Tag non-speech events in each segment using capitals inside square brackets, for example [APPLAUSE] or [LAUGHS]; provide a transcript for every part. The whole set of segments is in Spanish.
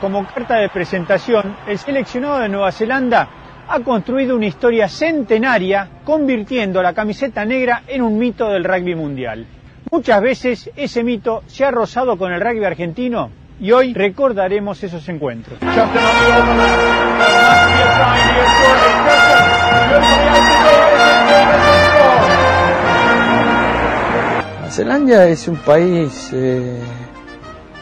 Como carta de presentación, el seleccionado de Nueva Zelanda ha construido una historia centenaria convirtiendo la camiseta negra en un mito del rugby mundial. Muchas veces ese mito se ha rozado con el rugby argentino y hoy recordaremos esos encuentros. Nueva Zelanda es un país, eh,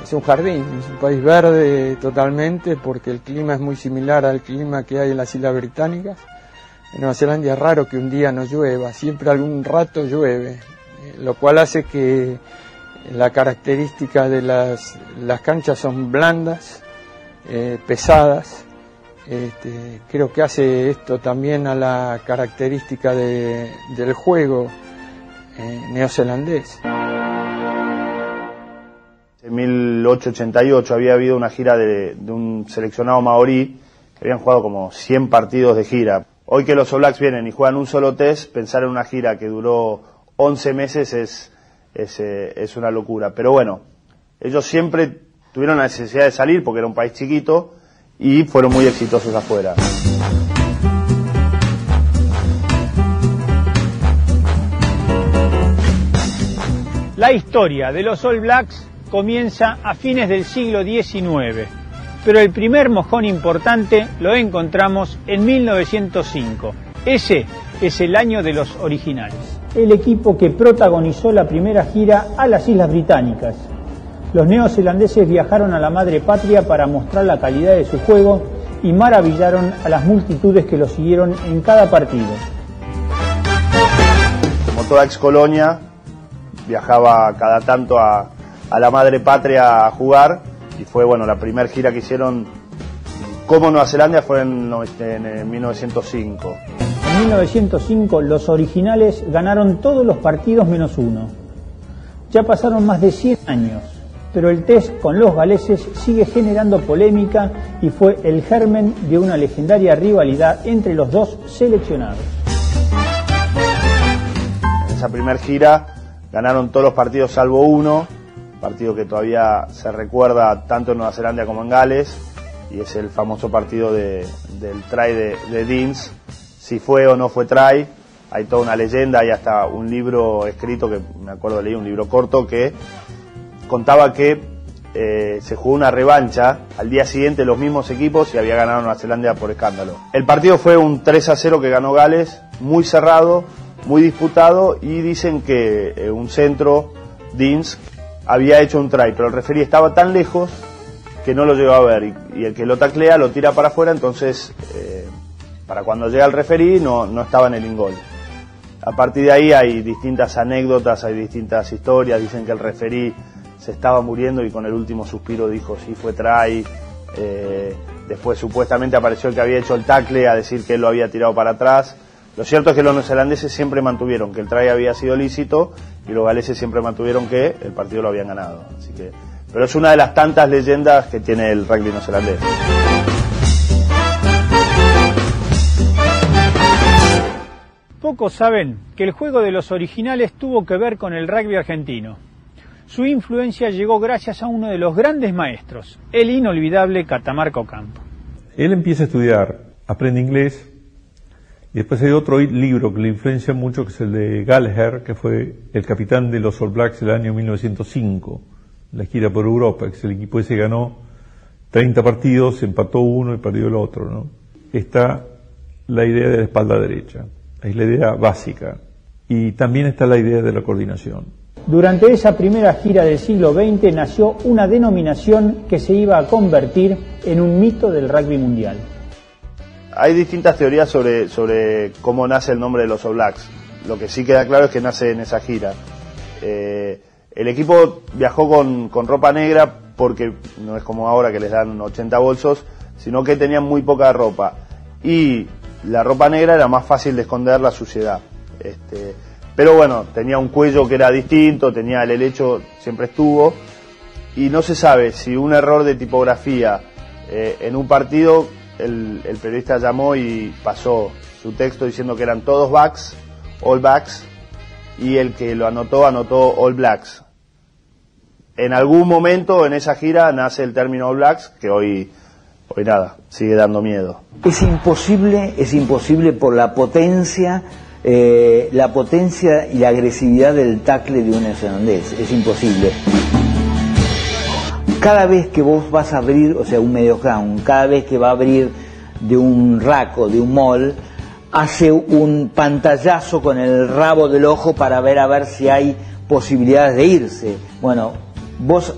es un jardín, es un país verde totalmente porque el clima es muy similar al clima que hay en las Islas Británicas. En Nueva Zelanda es raro que un día no llueva, siempre algún rato llueve, eh, lo cual hace que la característica de las, las canchas son blandas, eh, pesadas. Este, creo que hace esto también a la característica de, del juego eh, neozelandés. En 1888 había habido una gira de, de, un seleccionado maorí que habían jugado como 100 partidos de gira. Hoy que los All Blacks vienen y juegan un solo test, pensar en una gira que duró 11 meses es, es, eh, es una locura. Pero bueno, ellos siempre tuvieron la necesidad de salir porque era un país chiquito y fueron muy exitosos afuera. La historia de los All Blacks comienza a fines del siglo XIX, pero el primer mojón importante lo encontramos en 1905. Ese es el año de los originales. El equipo que protagonizó la primera gira a las Islas Británicas. Los neozelandeses viajaron a la madre patria para mostrar la calidad de su juego y maravillaron a las multitudes que lo siguieron en cada partido. Como toda ex colonia, viajaba cada tanto a, a, la madre patria a jugar y fue bueno la primera gira que hicieron como Nueva Zelanda fue en, en, en 1905. En 1905 los originales ganaron todos los partidos menos uno. Ya pasaron más de 100 años, pero el test con los galeses sigue generando polémica y fue el germen de una legendaria rivalidad entre los dos seleccionados. En esa primera gira ganaron todos los partidos salvo uno, partido que todavía se recuerda tanto en Nueva Zelanda como en Gales, y es el famoso partido de, del try de, de Deans. Si fue o no fue try, hay toda una leyenda, hay hasta un libro escrito que me acuerdo leí, un libro corto que contaba que eh, se jugó una revancha al día siguiente los mismos equipos y había ganado Nueva Zelanda por escándalo. El partido fue un 3 a 0 que ganó Gales, muy cerrado, muy disputado y dicen que eh, un centro, Deans, había hecho un try, pero el referí estaba tan lejos que no lo llegó a ver y, el que lo taclea lo tira para afuera, entonces eh, para cuando llega el referí no, no estaba en el ingol. A partir de ahí hay distintas anécdotas, hay distintas historias, dicen que el referí se estaba muriendo y con el último suspiro dijo sí fue try. Eh, después supuestamente apareció el que había hecho el tackle a decir que él lo había tirado para atrás. Lo cierto es que los neozelandeses siempre mantuvieron que el try había sido lícito y los galeses siempre mantuvieron que el partido lo habían ganado. Así que, pero es una de las tantas leyendas que tiene el rugby neozelandés. Pocos saben que el juego de los originales tuvo que ver con el rugby argentino. Su influencia llegó gracias a uno de los grandes maestros, el inolvidable Catamarco Campo. Él empieza a estudiar, aprende inglés, y después hay otro libro que le influencia mucho, que es el de Gallagher, que fue el capitán de los All Blacks del año 1905, la gira por Europa, que es el equipo ese ganó 30 partidos, empató uno y perdió el otro. ¿no? Está la idea de la espalda derecha, es la idea básica, y también está la idea de la coordinación. Durante esa primera gira del siglo XX nació una denominación que se iba a convertir en un mito del rugby mundial. Hay distintas teorías sobre, sobre cómo nace el nombre de los All Blacks. Lo que sí queda claro es que nace en esa gira. Eh, el equipo viajó con, con, ropa negra porque no es como ahora que les dan 80 bolsos, sino que tenían muy poca ropa. Y la ropa negra era más fácil de esconder la suciedad. Este, pero bueno, tenía un cuello que era distinto, tenía el helecho, siempre estuvo. Y no se sabe si un error de tipografía eh, en un partido, el, el, periodista llamó y pasó su texto diciendo que eran todos backs, all backs, y el que lo anotó, anotó all blacks. en algún momento en esa gira nace el término All Blacks, que hoy, hoy nada, sigue dando miedo. Es imposible, es imposible por la potencia, eh, la potencia y la agresividad del tackle de un neozelandés, es imposible. Cada vez que vos vas a abrir, o sea, un medio ground, cada vez que va a abrir de un raco, de un mall, hace un pantallazo con el rabo del ojo para ver a ver si hay posibilidades de irse. Bueno, vos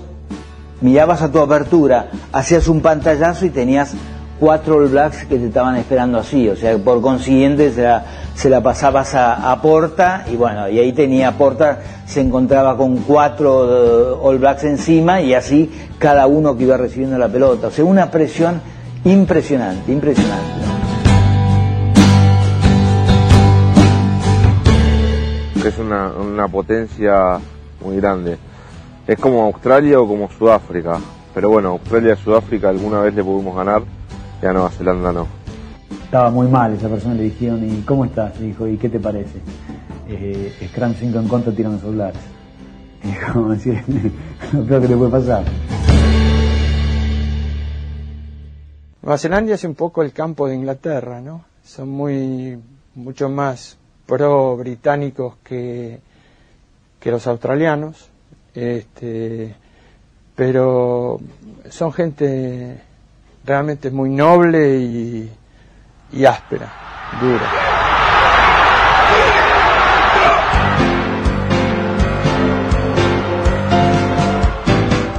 mirabas a tu apertura, hacías un pantallazo y tenías cuatro All Blacks que te estaban esperando así, o sea, por consiguiente se la, se pasabas a, Porta y bueno, y ahí tenía Porta, se encontraba con cuatro eh, All Blacks encima y así cada uno que iba recibiendo la pelota, o sea, una presión impresionante, impresionante. Es una, una potencia muy grande. Es como Australia o como Sudáfrica. Pero bueno, Australia y Sudáfrica alguna vez le pudimos ganar y a Nueva Zelanda no. Estaba muy mal, esa persona le dijeron, ¿y cómo estás? Le dijo, ¿y qué te parece? Eh, Scrum 5 en contra tiran los celulares. [LAUGHS] Y como decir, [LAUGHS] lo peor que le puede pasar. Nueva Zelanda es un poco el campo de Inglaterra, ¿no? Son muy, mucho más pro británicos que, que los australianos, este, pero son gente realmente muy noble y, y áspera, dura.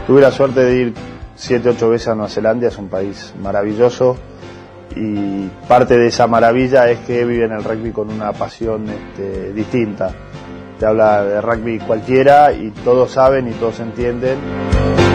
Tuve la suerte de ir siete, ocho veces a Nueva Zelanda, es un país maravilloso y parte de esa maravilla es que viven el rugby con una pasión este, distinta. Te habla de rugby cualquiera y todos saben y todos entienden.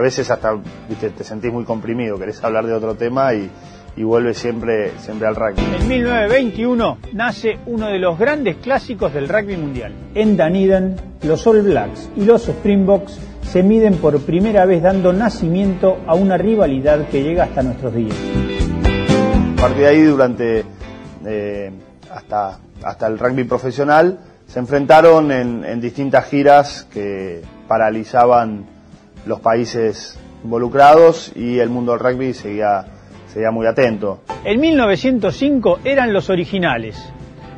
A veces hasta te sentís muy comprimido, querés hablar de otro tema y, y vuelves siempre, siempre al rugby. En 1921 nace uno de los grandes clásicos del rugby mundial. En Dunedin, los All Blacks y los Springboks se miden por primera vez dando nacimiento a una rivalidad que llega hasta nuestros días. A partir de ahí, durante eh, hasta, hasta el rugby profesional, se enfrentaron en, en distintas giras que paralizaban los países involucrados y el mundo del rugby seguía, seguía muy atento. En 1905 eran los originales.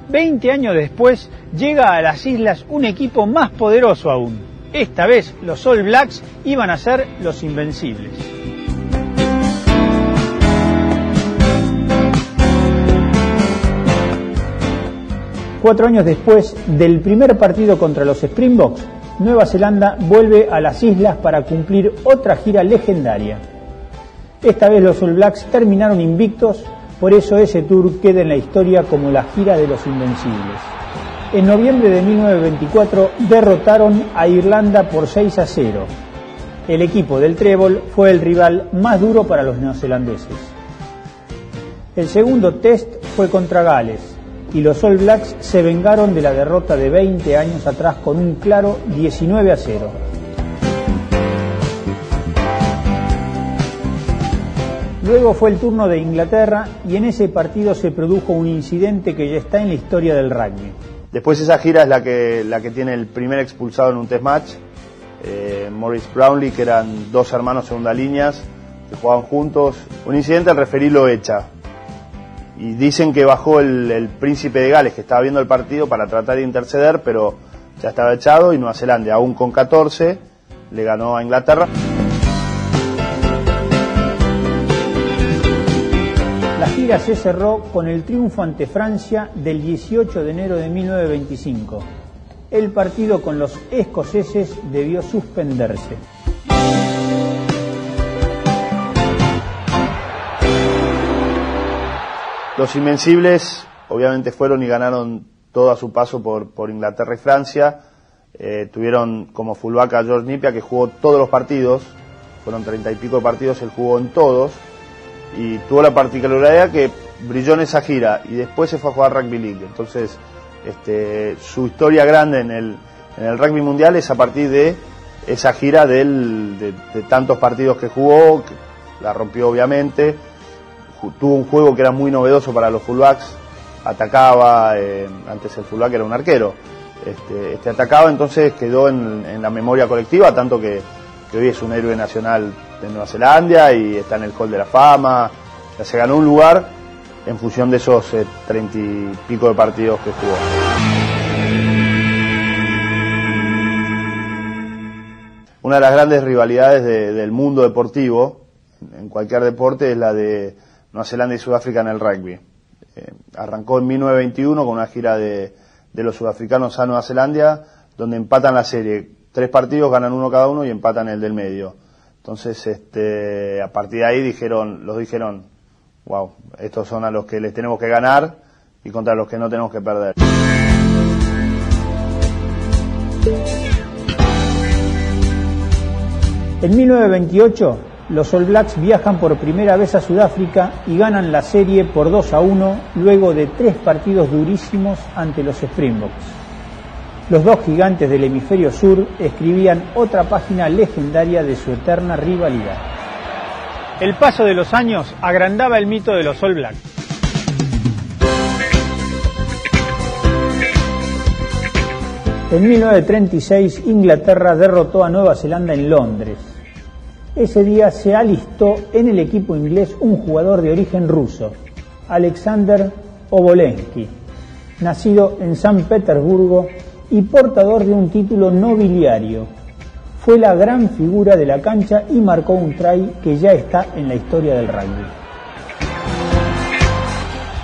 Veinte años después llega a las islas un equipo más poderoso aún, esta vez los All Blacks iban a ser los invencibles. Cuatro años después del primer partido contra los Springboks, Nueva Zelanda vuelve a las islas para cumplir otra gira legendaria. Esta vez los All Blacks terminaron invictos, por eso ese tour queda en la historia como la gira de los invencibles. En noviembre de 1924 derrotaron a Irlanda por 6 a 0. El equipo del Trébol fue el rival más duro para los neozelandeses. El segundo test fue contra Gales y los All Blacks se vengaron de la derrota de 20 años atrás con un claro 19 a 0. Luego fue el turno de Inglaterra y en ese partido se produjo un incidente que ya está en la historia del rugby. Después esa gira es la que, la que tiene el primer expulsado en un test match, eh, Morris Brownlee, que eran dos hermanos segunda líneas, que jugaban juntos. Un incidente, el referí lo echa. Y dicen que bajó el, príncipe de Gales, que estaba viendo el partido, para tratar de interceder, pero ya estaba echado y Nueva Zelanda, aún con 14, le ganó a Inglaterra. La gira se cerró con el triunfo ante Francia del 18 de enero de 1925. El partido con los escoceses debió suspenderse. Los Invencibles obviamente fueron y ganaron todo a su paso por, Inglaterra y Francia. Eh, tuvieron como fullback a George Nipia que jugó todos los partidos, fueron treinta y pico de partidos, él jugó en todos y tuvo la particularidad que brilló en esa gira y después se fue a jugar Rugby League. Entonces, este, su historia grande en el, en el rugby mundial es a partir de esa gira de, tantos partidos que jugó, que la rompió obviamente, tuvo un juego que era muy novedoso para los fullbacks, atacaba, eh, antes el fullback era un arquero, este, este atacado, entonces quedó en, la memoria colectiva, tanto que, hoy es un héroe nacional de Nueva Zelanda y está en el Hall de la Fama, ya se ganó un lugar en función de esos eh, treinta y pico de partidos que jugó. Una de las grandes rivalidades del mundo deportivo, en cualquier deporte, es la de Nueva Zelanda y Sudáfrica en el rugby. Eh, arrancó en 1921 con una gira de, los sudafricanos a Nueva Zelanda, donde empatan la serie. Tres partidos, ganan uno cada uno y empatan el del medio. Entonces, este, a partir de ahí dijeron, los dijeron, wow, estos son a los que les tenemos que ganar y contra los que no tenemos que perder. En 1928, los All Blacks viajan por primera vez a Sudáfrica y ganan la serie por 2 a 1 luego de tres partidos durísimos ante los Springboks. Los dos gigantes del hemisferio sur escribían otra página legendaria de su eterna rivalidad. El paso de los años agrandaba el mito de los All Blacks. En 1936 Inglaterra derrotó a Nueva Zelanda en Londres. Ese día se alistó en el equipo inglés un jugador de origen ruso, Alexander Obolensky, nacido en San Petersburgo y portador de un título nobiliario, fue la gran figura de la cancha y marcó un try que ya está en la historia del rugby.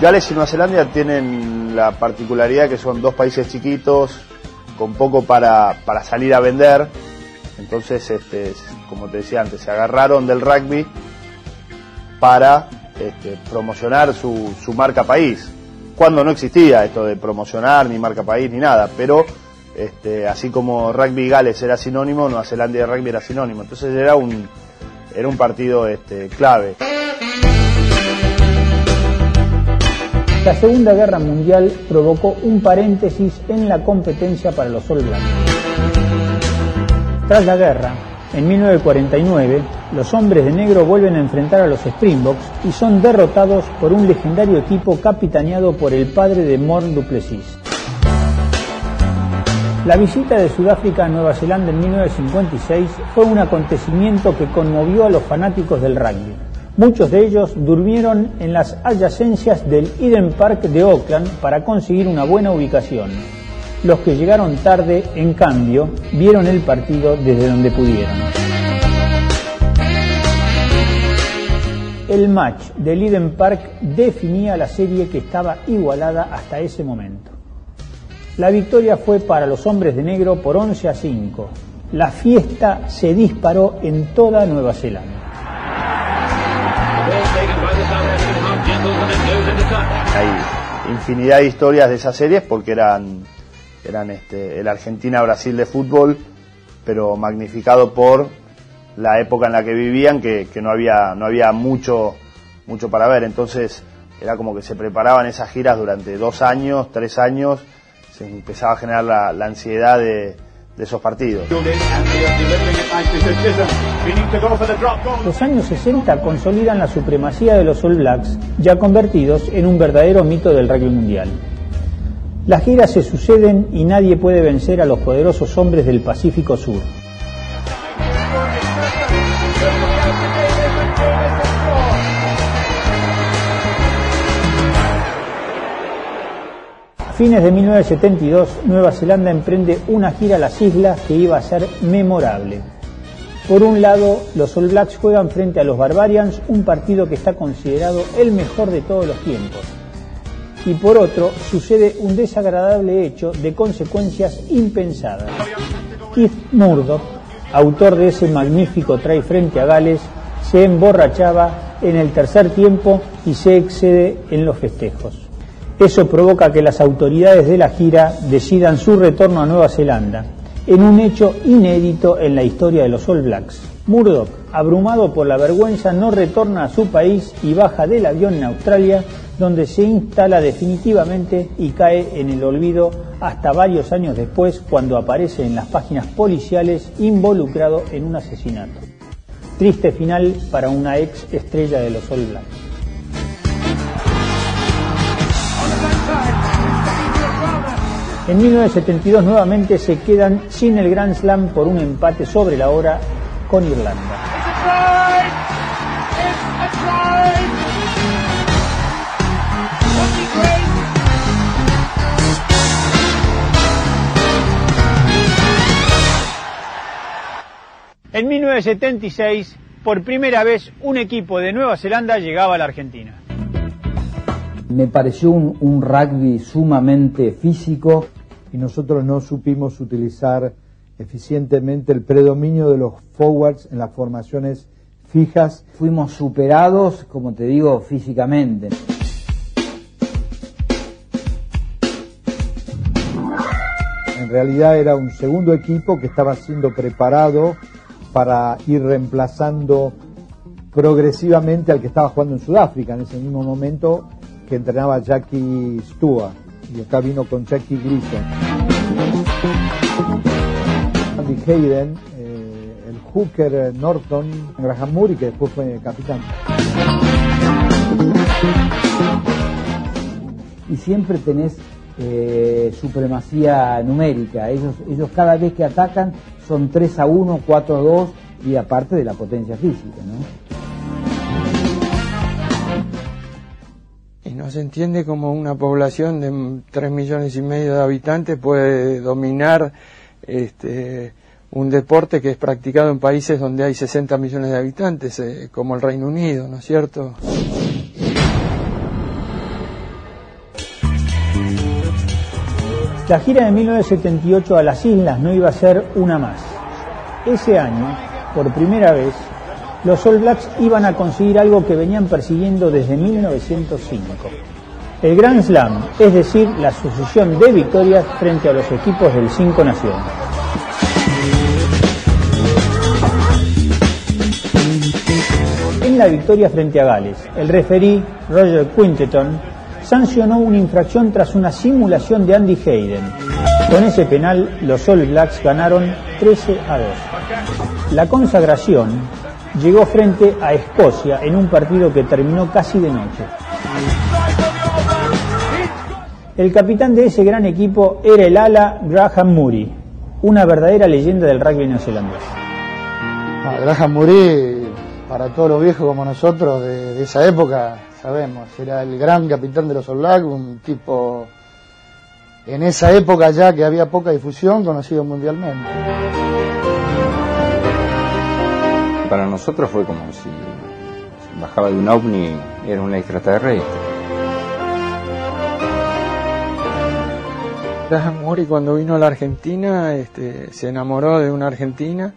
Gales y Nueva Zelanda tienen la particularidad que son dos países chiquitos, con poco para, salir a vender. Entonces, este, como te decía antes, se agarraron del rugby para este, promocionar su, su marca país. Cuando no existía esto de promocionar ni marca país ni nada, pero este, así como rugby Gales era sinónimo, Nueva Zelanda y rugby era sinónimo. Entonces era un, era un partido este, clave. La Segunda Guerra Mundial provocó un paréntesis en la competencia para los All Blacks. Tras la guerra, en 1949, los hombres de negro vuelven a enfrentar a los Springboks y son derrotados por un legendario equipo capitaneado por el padre de Morn Duplessis. La visita de Sudáfrica a Nueva Zelanda en 1956 fue un acontecimiento que conmovió a los fanáticos del rugby. Muchos de ellos durmieron en las adyacencias del Eden Park de Auckland para conseguir una buena ubicación. Los que llegaron tarde, en cambio, vieron el partido desde donde pudieron. El match del Eden Park definía la serie que estaba igualada hasta ese momento. La victoria fue para los hombres de negro por 11 a 5. La fiesta se disparó en toda Nueva Zelanda. Hay infinidad de historias de esas series porque eran, eran este, el Argentina-Brasil de fútbol, pero magnificado por la época en la que vivían, que, no, había, no había mucho, mucho para ver. Entonces era como que se preparaban esas giras durante dos años, tres años se empezaba a generar la, ansiedad de, esos partidos. Los años 60 consolidan la supremacía de los All Blacks, ya convertidos en un verdadero mito del rugby mundial. Las giras se suceden y nadie puede vencer a los poderosos hombres del Pacífico Sur. fines de 1972, Nueva Zelanda emprende una gira a las islas que iba a ser memorable. Por un lado, los All Blacks juegan frente a los Barbarians, un partido que está considerado el mejor de todos los tiempos. Y por otro, sucede un desagradable hecho de consecuencias impensadas. Keith Murdoch, autor de ese magnífico try frente a Gales, se emborrachaba en el tercer tiempo y se excede en los festejos. Eso provoca que las autoridades de la gira decidan su retorno a Nueva Zelanda, en un hecho inédito en la historia de los All Blacks. Murdoch, abrumado por la vergüenza, no retorna a su país y baja del avión en Australia, donde se instala definitivamente y cae en el olvido hasta varios años después, cuando aparece en las páginas policiales involucrado en un asesinato. Triste final para una ex estrella de los All Blacks. En 1972 nuevamente se quedan sin el Grand Slam por un empate sobre la hora con Irlanda. En 1976, por primera vez, un equipo de Nueva Zelanda llegaba a la Argentina. Me pareció un, un rugby sumamente físico y nosotros no supimos utilizar eficientemente el predominio de los forwards en las formaciones fijas. Fuimos superados, como te digo, físicamente. En realidad era un segundo equipo que estaba siendo preparado para ir reemplazando progresivamente al que estaba jugando en Sudáfrica en ese mismo momento que entrenaba Jackie Stewart y acá vino con Jackie Gleason. Andy Hayden, eh, el hooker Norton, Graham Murray que después fue capitán. Y siempre tenés eh, supremacía numérica. Ellos, ellos cada vez que atacan son 3 a 1, 4 a 2 y aparte de la potencia física. ¿no? Y no se entiende cómo una población de 3 millones y medio de habitantes puede dominar este, un deporte que es practicado en países donde hay 60 millones de habitantes, eh, como el Reino Unido, ¿no es cierto? La gira de 1978 a las islas no iba a ser una más. Ese año, por primera vez, los All Blacks iban a conseguir algo que venían persiguiendo desde 1905. El Grand Slam, es decir, la sucesión de victorias frente a los equipos del Cinco Naciones. La victoria frente a Gales, el referí Roger Quinteton sancionó una infracción tras una simulación de Andy Hayden. Con ese penal, los All Blacks ganaron 13 a 2. La consagración llegó frente a Escocia en un partido que terminó casi de noche. El capitán de ese gran equipo era el ala Graham Murray, una verdadera leyenda del rugby neozelandés. Ah, Graham Murray, para todos los viejos como nosotros de, de esa época, sabemos, era el gran capitán de los All Blacks, un tipo en esa época ya que había poca difusión, conocido mundialmente. Para nosotros fue como si, bajaba de un ovni, era un extraterrestre. Graham Murray cuando vino a la Argentina este, se enamoró de una argentina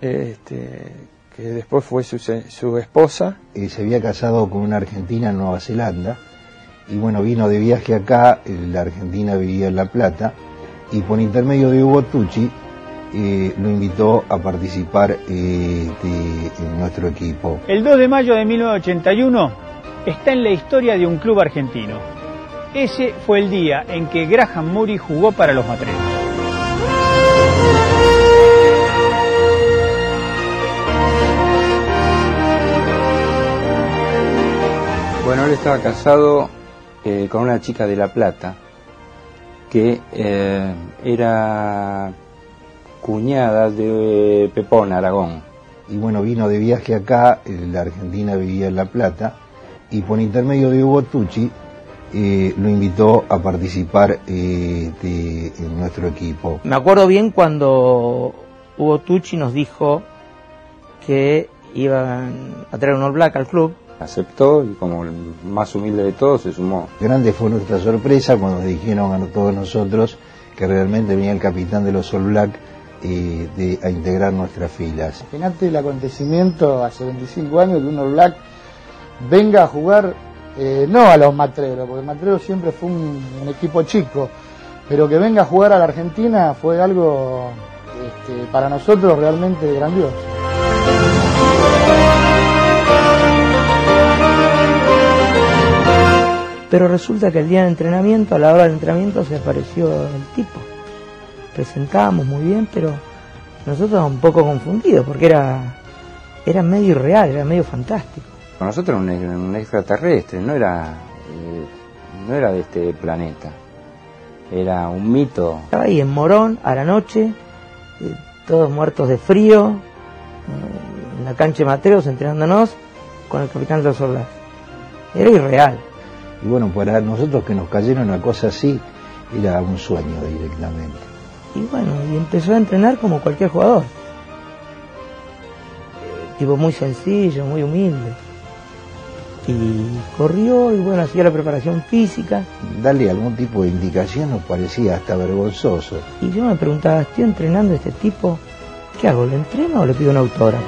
este, que después fue su, su esposa. Eh, se había casado con una argentina en Nueva Zelanda y bueno, vino de viaje acá, eh, la Argentina vivía en La Plata y por intermedio de Hugo Tucci eh, lo invitó a participar eh, de, en nuestro equipo. El 2 de mayo de 1981 está en la historia de un club argentino. Ese fue el día en que Graham Murray jugó para los matreros. Estaba casado eh, con una chica de La Plata que eh, era cuñada de Pepón Aragón. Y bueno, vino de viaje acá, eh, la Argentina vivía en La Plata y por intermedio de Hugo Tucci eh, lo invitó a participar eh, de, en nuestro equipo. Me acuerdo bien cuando Hugo Tucci nos dijo que iban a traer un All Black al club. Aceptó y como el más humilde de todos se sumó. Grande fue nuestra sorpresa cuando nos dijeron a todos nosotros que realmente venía el capitán de los All Black eh, de, a integrar nuestras filas. Imagínate el acontecimiento hace 25 años que un All Black venga a jugar eh, no a los matreros, porque Matreros siempre fue un, un, equipo chico, pero que venga a jugar a la Argentina fue algo este, para nosotros realmente grandioso. Pero resulta que el día de entrenamiento, a la hora del entrenamiento, se apareció el tipo. Presentábamos muy bien, pero nosotros un poco confundidos, porque era, era medio irreal, era medio fantástico. Para nosotros era un, un extraterrestre, no era, eh, no era de este planeta. era un mito. Estaba ahí en Morón, a la noche, eh, todos muertos de frío, eh, en la cancha de Mateos entrenándonos con el capitán de los. Era irreal. Y bueno, para nosotros que nos cayera una cosa así, era un sueño directamente. Y bueno, y empezó a entrenar como cualquier jugador. Eh, Tipo muy sencillo, muy humilde. Y corrió y bueno, hacía la preparación física. Darle algún tipo de indicación nos parecía hasta vergonzoso. Y yo me preguntaba, estoy entrenando a este tipo, ¿qué hago? ¿Le entreno o le pido un autógrafo?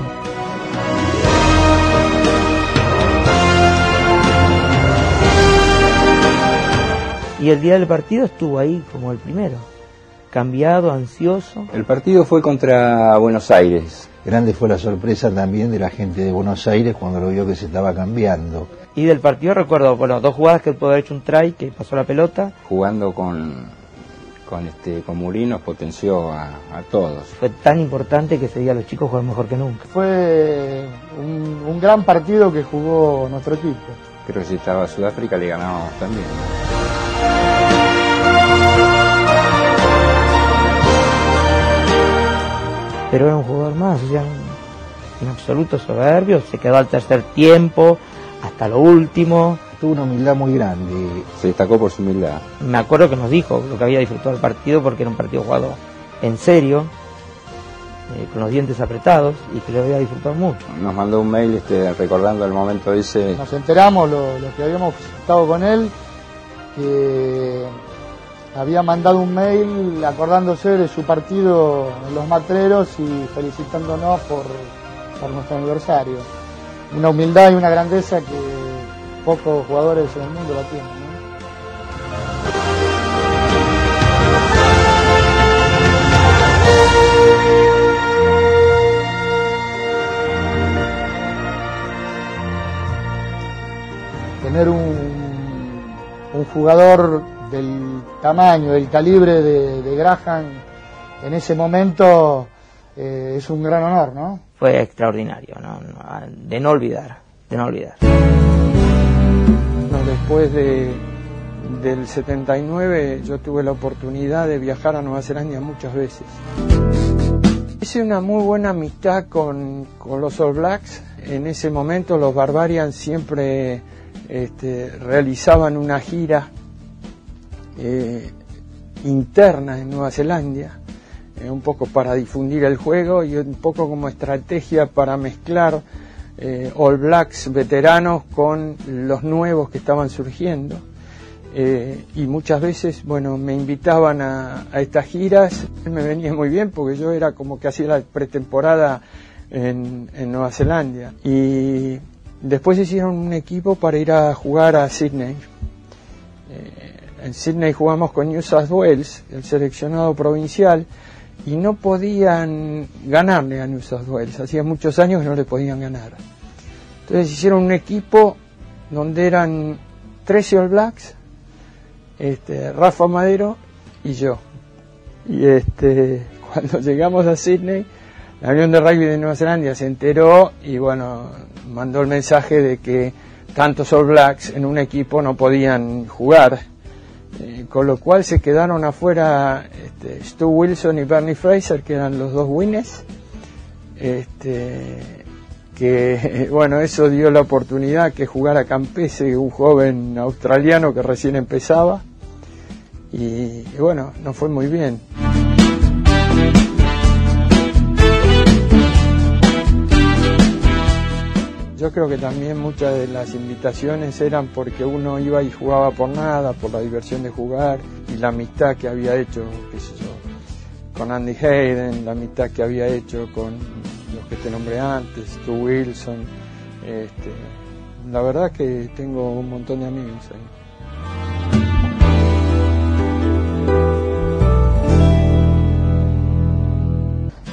Y el día del partido estuvo ahí como el primero, cambiado, ansioso. El partido fue contra Buenos Aires. Grande fue la sorpresa también de la gente de Buenos Aires cuando lo vio que se estaba cambiando. Y del partido recuerdo, bueno, dos jugadas que pudo haber hecho un try, que pasó la pelota. Jugando con, con, este, con Murinos potenció a, a todos. Fue tan importante que ese día los chicos juegan mejor que nunca. Fue un, un gran partido que jugó nuestro equipo. Creo que si estaba Sudáfrica le ganábamos también. Pero era un jugador más, o sea, un, un absoluto soberbio, se quedó al tercer tiempo, hasta lo último. Tuvo una humildad muy grande. Se destacó por su humildad. Me acuerdo que nos dijo lo que había disfrutado el partido porque era un partido jugado en serio, eh, con los dientes apretados y que lo había disfrutado mucho. Nos mandó un mail este, recordando el momento ese. Nos enteramos, los lo que habíamos estado con él, que había mandado un mail acordándose de su partido en los matreros y felicitándonos por, nuestro aniversario. Una humildad y una grandeza que pocos jugadores en el mundo la tienen. Tener un jugador del tamaño, del calibre de, de Graham en ese momento eh, es un gran honor, ¿no? Fue extraordinario, ¿no? No, de no olvidar, de no olvidar. Después de, del 79 yo tuve la oportunidad de viajar a Nueva Zelanda muchas veces. Hice una muy buena amistad con, con los All Blacks. En ese momento los Barbarians siempre este, realizaban una gira eh, interna en Nueva Zelanda, eh, un poco para difundir el juego y un poco como estrategia para mezclar eh, All Blacks veteranos con los nuevos que estaban surgiendo. Eh, y muchas veces, bueno, me invitaban a, a, estas giras, [LAUGHS] me venía muy bien porque yo era como que hacía la pretemporada en, en Nueva Zelanda. Y después hicieron un equipo para ir a jugar a Sydney. En Sydney jugamos con New South Wales, el seleccionado provincial, y no podían ganarle a New South Wales. Hacía muchos años que no le podían ganar. Entonces hicieron un equipo donde eran 13 All Blacks, este, Rafa Madero y yo. Y este, [LAUGHS] cuando llegamos a Sydney, la Unión de Rugby de Nueva Zelanda se enteró y bueno, mandó el mensaje de que tantos All Blacks en un equipo no podían jugar. Eh, con lo cual se quedaron afuera este, Stu Wilson y Bernie Fraser, que eran los dos winners. Este, que [LAUGHS] bueno, eso dio la oportunidad que jugara Campese, un joven australiano que recién empezaba. Y, y bueno, nos fue muy bien. Yo creo que también muchas de las invitaciones eran porque uno iba y jugaba por nada, por la diversión de jugar y la amistad que había hecho, qué sé con Andy Hayden, la amistad que había hecho con los que te nombré antes, Stu Wilson. Este, la verdad que tengo un montón de amigos ahí.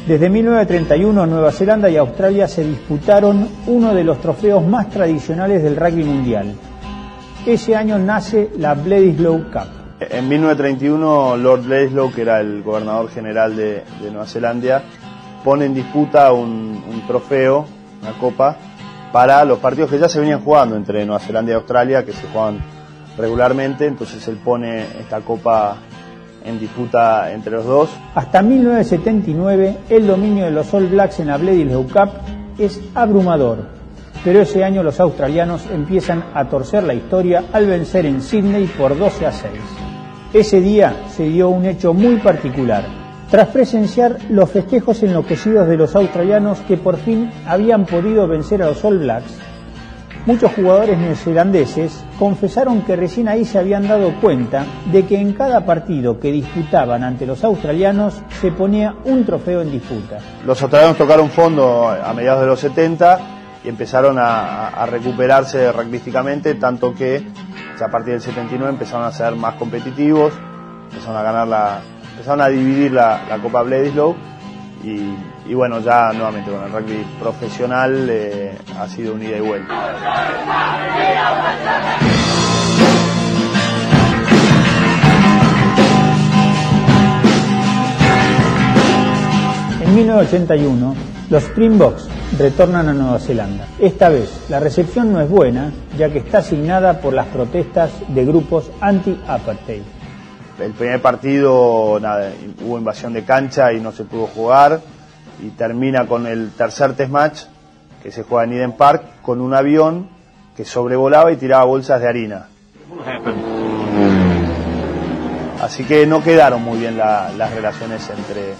Desde 1931 Nueva Zelanda y Australia se disputaron uno de los trofeos más tradicionales del rugby mundial. Ese año nace la Bledisloe Cup. En 1931 Lord Bledisloe, que era el gobernador general de, Nueva Zelanda, pone en disputa un, un, trofeo, una copa, para los partidos que ya se venían jugando entre Nueva Zelanda y Australia, que se jugaban regularmente, entonces él pone esta copa en disputa entre los dos. Hasta 1979, el dominio de los All Blacks en la Bledisloe Cup es abrumador, pero ese año los australianos empiezan a torcer la historia al vencer en Sydney por 12 a 6. Ese día se dio un hecho muy particular. Tras presenciar los festejos enloquecidos de los australianos que por fin habían podido vencer a los All Blacks, muchos jugadores neozelandeses confesaron que recién ahí se habían dado cuenta de que en cada partido que disputaban ante los australianos se ponía un trofeo en disputa. Los australianos tocaron fondo a mediados de los 70 y empezaron a, recuperarse rugbyísticamente, tanto que a partir del 79 empezaron a ser más competitivos, empezaron a ganar la, empezaron a dividir la, Copa Bledisloe y, bueno, ya nuevamente con el rugby profesional eh, ha sido un ida y vuelta. En 1981, los Springboks retornan a Nueva Zelanda. Esta vez la recepción no es buena, ya que está asignada por las protestas de grupos anti-apartheid. El primer partido hubo invasión de cancha y no se pudo jugar y termina con el tercer test match que se juega en Eden Park con un avión que sobrevolaba y tiraba bolsas de harina. Así que no quedaron muy bien las relaciones entre,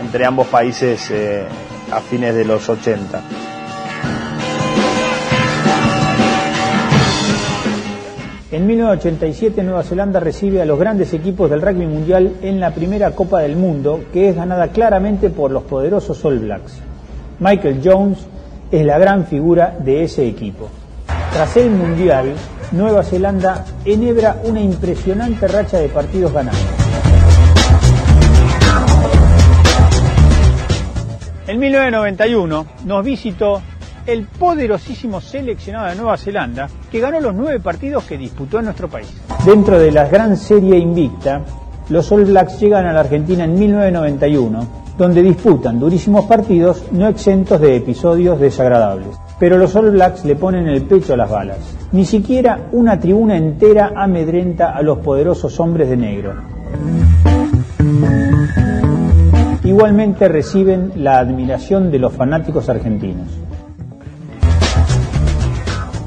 entre ambos países eh, a fines de los 80. En 1987 Nueva Zelanda recibe a los grandes equipos del rugby mundial en la primera Copa del Mundo, que es ganada claramente por los poderosos All Blacks. Michael Jones es la gran figura de ese equipo. Tras el Mundial, Nueva Zelanda enhebra una impresionante racha de partidos ganados. En 1991 nos visitó el poderosísimo seleccionado de Nueva Zelanda, que ganó los nueve partidos que disputó en nuestro país. Dentro de la gran serie invicta, los All Blacks llegan a la Argentina en 1991, donde disputan durísimos partidos no exentos de episodios desagradables. Pero los All Blacks le ponen el pecho a las balas. Ni siquiera una tribuna entera amedrenta a los poderosos hombres de negro. Igualmente reciben la admiración de los fanáticos argentinos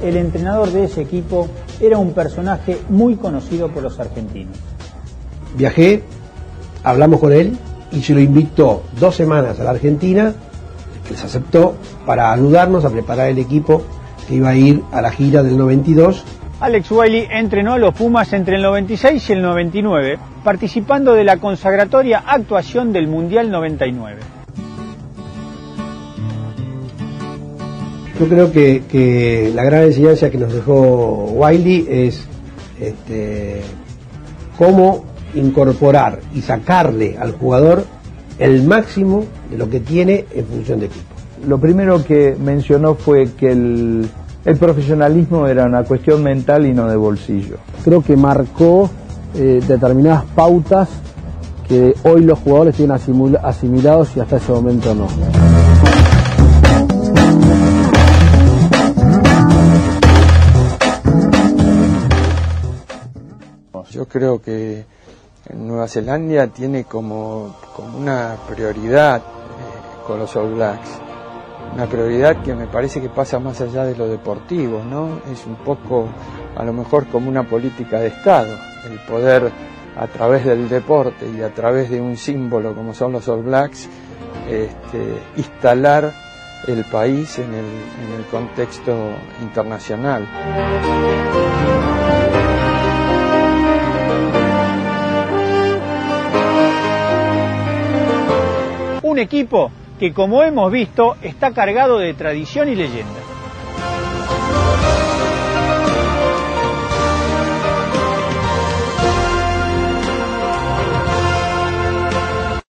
el entrenador de ese equipo era un personaje muy conocido por los argentinos. Viajé, hablamos con él y se lo invitó dos semanas a la Argentina, que les aceptó, para ayudarnos a preparar el equipo que iba a ir a la gira del 92. Alex Wiley entrenó a los Pumas entre el 96 y el 99, participando de la consagratoria actuación del Mundial 99. Yo creo que, la gran enseñanza que nos dejó Wiley es este, cómo incorporar y sacarle al jugador el máximo de lo que tiene en función de equipo. Lo primero que mencionó fue que el, profesionalismo era una cuestión mental y no de bolsillo. Creo que marcó eh, determinadas pautas que hoy los jugadores tienen asimilados y hasta ese momento no. Creo que Nueva Zelanda tiene como, una prioridad eh, con los All Blacks, una prioridad que me parece que pasa más allá de lo deportivo, ¿no? Es un poco, a lo mejor, como una política de Estado, el poder a través del deporte y a través de un símbolo como son los All Blacks, este, instalar el país en el contexto internacional. Un equipo que como hemos visto está cargado de tradición y leyenda.